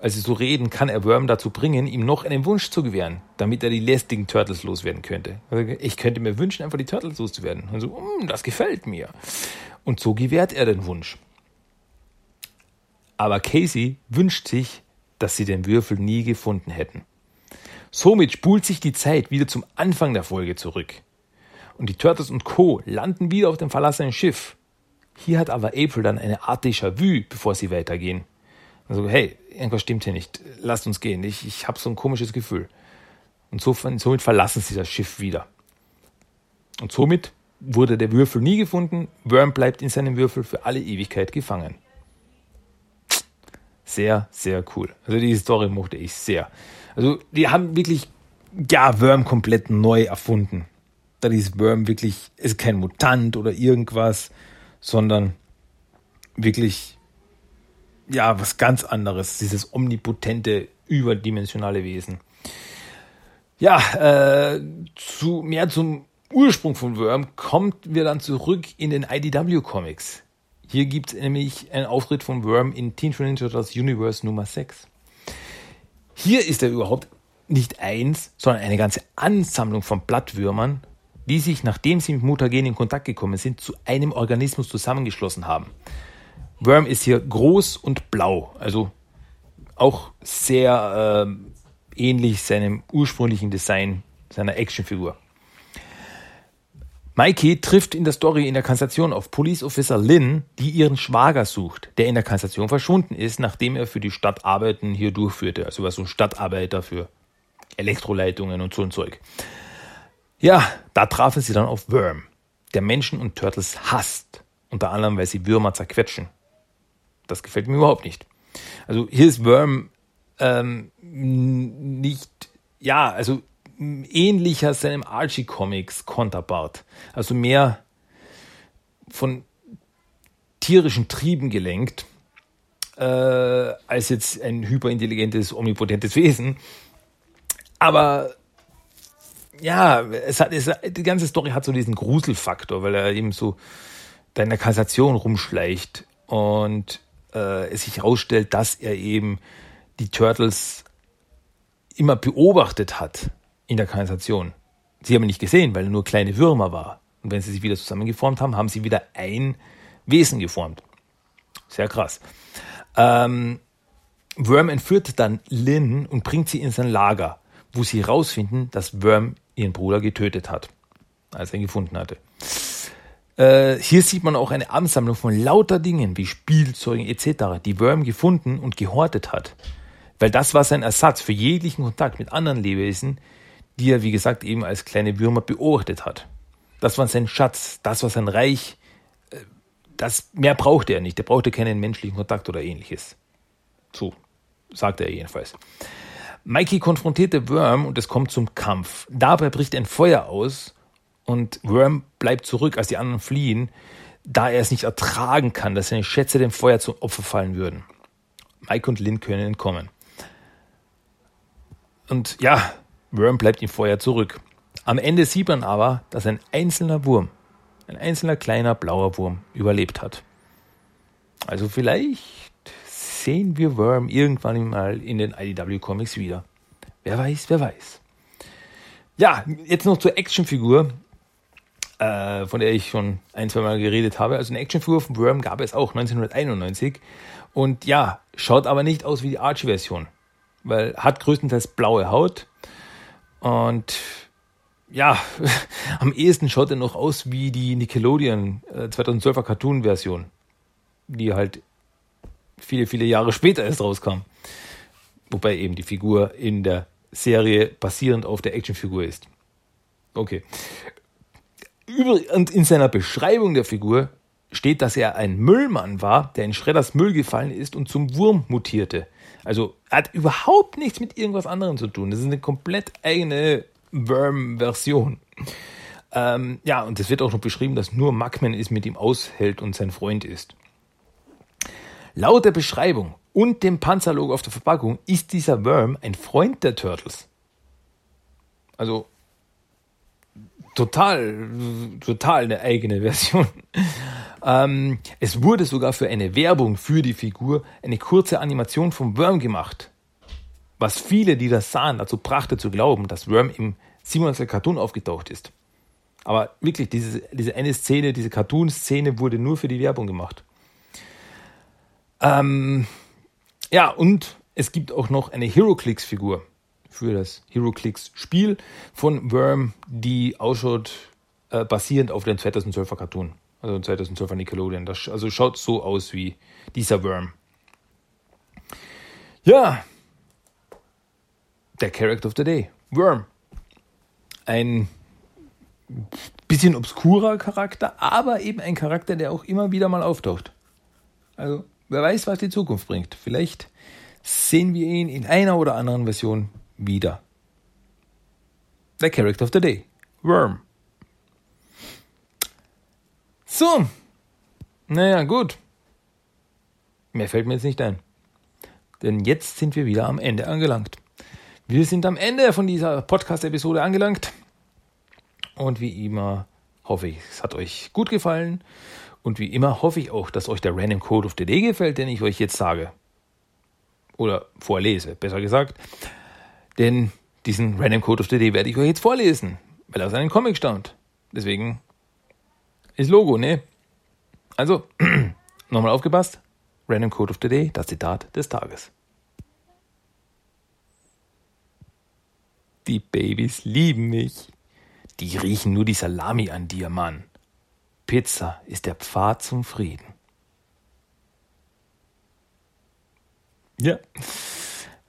als sie so reden, kann er Worm dazu bringen, ihm noch einen Wunsch zu gewähren, damit er die lästigen Turtles loswerden könnte. Also ich könnte mir wünschen, einfach die Turtles loszuwerden. Und so, mm, das gefällt mir. Und so gewährt er den Wunsch. Aber Casey wünscht sich, dass sie den Würfel nie gefunden hätten. Somit spult sich die Zeit wieder zum Anfang der Folge zurück. Und die Turtles und Co. landen wieder auf dem verlassenen Schiff. Hier hat aber April dann eine Art Déjà-vu, bevor sie weitergehen. Also, hey, irgendwas stimmt hier nicht. Lasst uns gehen. Ich, ich habe so ein komisches Gefühl. Und so, somit verlassen sie das Schiff wieder. Und somit wurde der Würfel nie gefunden. Worm bleibt in seinem Würfel für alle Ewigkeit gefangen. Sehr, sehr cool. Also die Story mochte ich sehr. Also die haben wirklich, ja, Worm komplett neu erfunden. Da ist Worm wirklich, ist kein Mutant oder irgendwas, sondern wirklich, ja, was ganz anderes. Dieses omnipotente, überdimensionale Wesen. Ja, äh, zu, mehr zum Ursprung von Worm kommt wir dann zurück in den IDW Comics. Hier gibt es nämlich einen Auftritt von Worm in Teen Ninja Turtles Universe Nummer 6. Hier ist er überhaupt nicht eins, sondern eine ganze Ansammlung von Blattwürmern, die sich, nachdem sie mit Mutagen in Kontakt gekommen sind, zu einem Organismus zusammengeschlossen haben. Worm ist hier groß und blau, also auch sehr äh, ähnlich seinem ursprünglichen Design seiner Actionfigur. Mikey trifft in der Story in der Kanzlation auf Police Officer Lynn, die ihren Schwager sucht, der in der Kanzlation verschwunden ist, nachdem er für die Stadt Arbeiten hier durchführte. Also war so ein Stadtarbeiter für Elektroleitungen und so ein Zeug. Ja, da trafen sie dann auf Worm, der Menschen und Turtles hasst. Unter anderem, weil sie Würmer zerquetschen. Das gefällt mir überhaupt nicht. Also hier ist Worm ähm, nicht, ja, also ähnlicher seinem Archie Comics Konterpart. Also mehr von tierischen Trieben gelenkt, äh, als jetzt ein hyperintelligentes, omnipotentes Wesen. Aber ja, es hat, es, die ganze Story hat so diesen Gruselfaktor, weil er eben so da in der Kassation rumschleicht und äh, es sich herausstellt, dass er eben die Turtles immer beobachtet hat in der Kanalisation. Sie haben ihn nicht gesehen, weil er nur kleine Würmer war. Und wenn sie sich wieder zusammengeformt haben, haben sie wieder ein Wesen geformt. Sehr krass. Ähm, Worm entführt dann Lynn und bringt sie in sein Lager, wo sie herausfinden, dass Worm ihren Bruder getötet hat, als er ihn gefunden hatte. Äh, hier sieht man auch eine Ansammlung von lauter Dingen wie Spielzeugen etc., die Worm gefunden und gehortet hat. Weil das war sein Ersatz für jeglichen Kontakt mit anderen Lebewesen, die er, wie gesagt, eben als kleine Würmer beobachtet hat. Das war sein Schatz, das war sein Reich. Äh, das, mehr brauchte er nicht. Er brauchte keinen menschlichen Kontakt oder ähnliches. So sagte er jedenfalls. Mikey konfrontierte Worm und es kommt zum Kampf. Dabei bricht ein Feuer aus und Worm bleibt zurück, als die anderen fliehen, da er es nicht ertragen kann, dass seine Schätze dem Feuer zum Opfer fallen würden. Mike und Lynn können entkommen. Und ja, Worm bleibt im Feuer zurück. Am Ende sieht man aber, dass ein einzelner Wurm, ein einzelner kleiner blauer Wurm überlebt hat. Also vielleicht sehen wir Worm irgendwann mal in den IDW Comics wieder. Wer weiß, wer weiß. Ja, jetzt noch zur Actionfigur, äh, von der ich schon ein, zwei Mal geredet habe. Also eine Actionfigur von Worm gab es auch 1991. Und ja, schaut aber nicht aus wie die Archie-Version. Weil hat größtenteils blaue Haut, und ja, [LAUGHS] am ehesten schaut er noch aus wie die Nickelodeon 2012er äh, Cartoon-Version, die halt viele, viele Jahre später erst rauskam. Wobei eben die Figur in der Serie basierend auf der Actionfigur ist. Okay. Und in seiner Beschreibung der Figur steht, dass er ein Müllmann war, der in Schredders Müll gefallen ist und zum Wurm mutierte. Also hat überhaupt nichts mit irgendwas anderem zu tun. Das ist eine komplett eigene Worm-Version. Ähm, ja, und es wird auch noch beschrieben, dass nur Mugman es mit ihm aushält und sein Freund ist. Laut der Beschreibung und dem Panzerlogo auf der Verpackung ist dieser Worm ein Freund der Turtles. Also total, total eine eigene Version. Ähm, es wurde sogar für eine Werbung für die Figur eine kurze Animation vom Worm gemacht. Was viele, die das sahen, dazu brachte zu glauben, dass Worm im 97 Cartoon aufgetaucht ist. Aber wirklich, diese, diese eine Szene, diese Cartoon-Szene wurde nur für die Werbung gemacht. Ähm, ja, und es gibt auch noch eine HeroClix-Figur für das HeroClix-Spiel von Worm, die ausschaut äh, basierend auf dem 2012er Cartoon. Also 2012er Nickelodeon. Das also schaut so aus wie dieser Worm. Ja, der Character of the Day. Worm. Ein bisschen obskurer Charakter, aber eben ein Charakter, der auch immer wieder mal auftaucht. Also, wer weiß, was die Zukunft bringt. Vielleicht sehen wir ihn in einer oder anderen Version wieder. Der Character of the Day. Worm. So. Naja, gut. Mehr fällt mir jetzt nicht ein. Denn jetzt sind wir wieder am Ende angelangt. Wir sind am Ende von dieser Podcast-Episode angelangt. Und wie immer hoffe ich, es hat euch gut gefallen. Und wie immer hoffe ich auch, dass euch der Random Code of the Day gefällt, den ich euch jetzt sage. Oder vorlese, besser gesagt. Denn diesen Random Code of the Day werde ich euch jetzt vorlesen, weil er aus einem Comic stammt. Deswegen ist Logo, ne? Also, [CLEARS THROAT] nochmal aufgepasst. Random Code of the Day, das Zitat des Tages. Die Babys lieben mich. Die riechen nur die Salami an dir, Mann. Pizza ist der Pfad zum Frieden. Ja.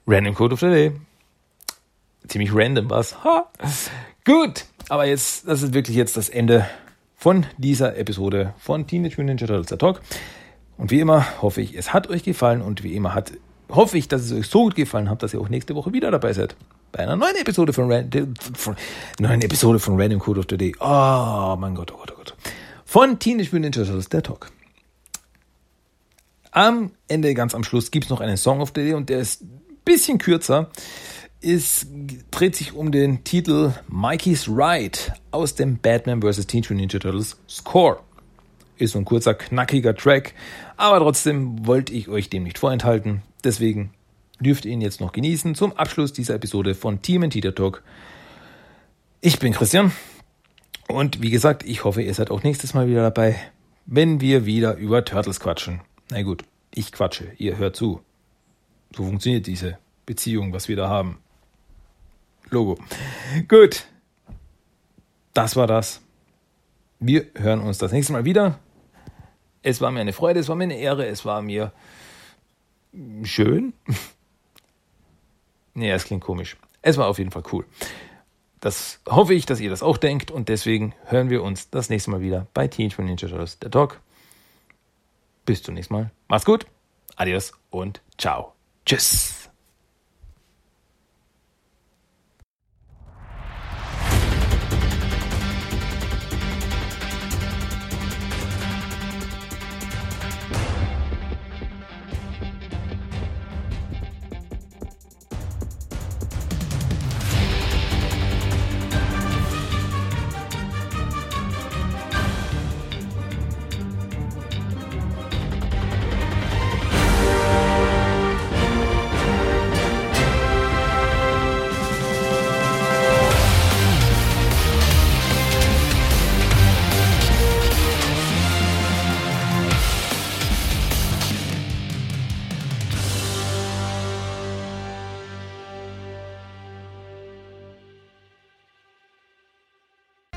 Random Code of the Day. Ziemlich random was. Ha. Gut. Aber jetzt, das ist wirklich jetzt das Ende von dieser Episode von Teenage Mutant Ninja Turtles Talk. Und wie immer hoffe ich, es hat euch gefallen und wie immer hat, hoffe ich, dass es euch so gut gefallen hat, dass ihr auch nächste Woche wieder dabei seid bei einer neuen Episode von, Ran von, neuen Episode von Random Code of the Day. Oh mein Gott, oh Gott, oh Gott. Von Teenage Mutant Ninja Turtles, der Talk. Am Ende, ganz am Schluss, gibt es noch einen Song of the Day und der ist ein bisschen kürzer. Es dreht sich um den Titel Mikey's Ride aus dem Batman vs. Teenage Ninja Turtles Score. Ist so ein kurzer, knackiger Track, aber trotzdem wollte ich euch dem nicht vorenthalten. Deswegen dürft ihr ihn jetzt noch genießen zum Abschluss dieser Episode von Team Teeter Talk. Ich bin Christian und wie gesagt, ich hoffe, ihr seid auch nächstes Mal wieder dabei, wenn wir wieder über Turtles quatschen. Na gut, ich quatsche, ihr hört zu. So funktioniert diese Beziehung, was wir da haben. Logo. Gut. Das war das. Wir hören uns das nächste Mal wieder. Es war mir eine Freude, es war mir eine Ehre, es war mir schön. [LAUGHS] Nee, es klingt komisch. Es war auf jeden Fall cool. Das hoffe ich, dass ihr das auch denkt und deswegen hören wir uns das nächste Mal wieder bei Teenage Mutant Ninja Turtles, der Talk. Bis zum nächsten Mal. Macht's gut. Adios und ciao. Tschüss.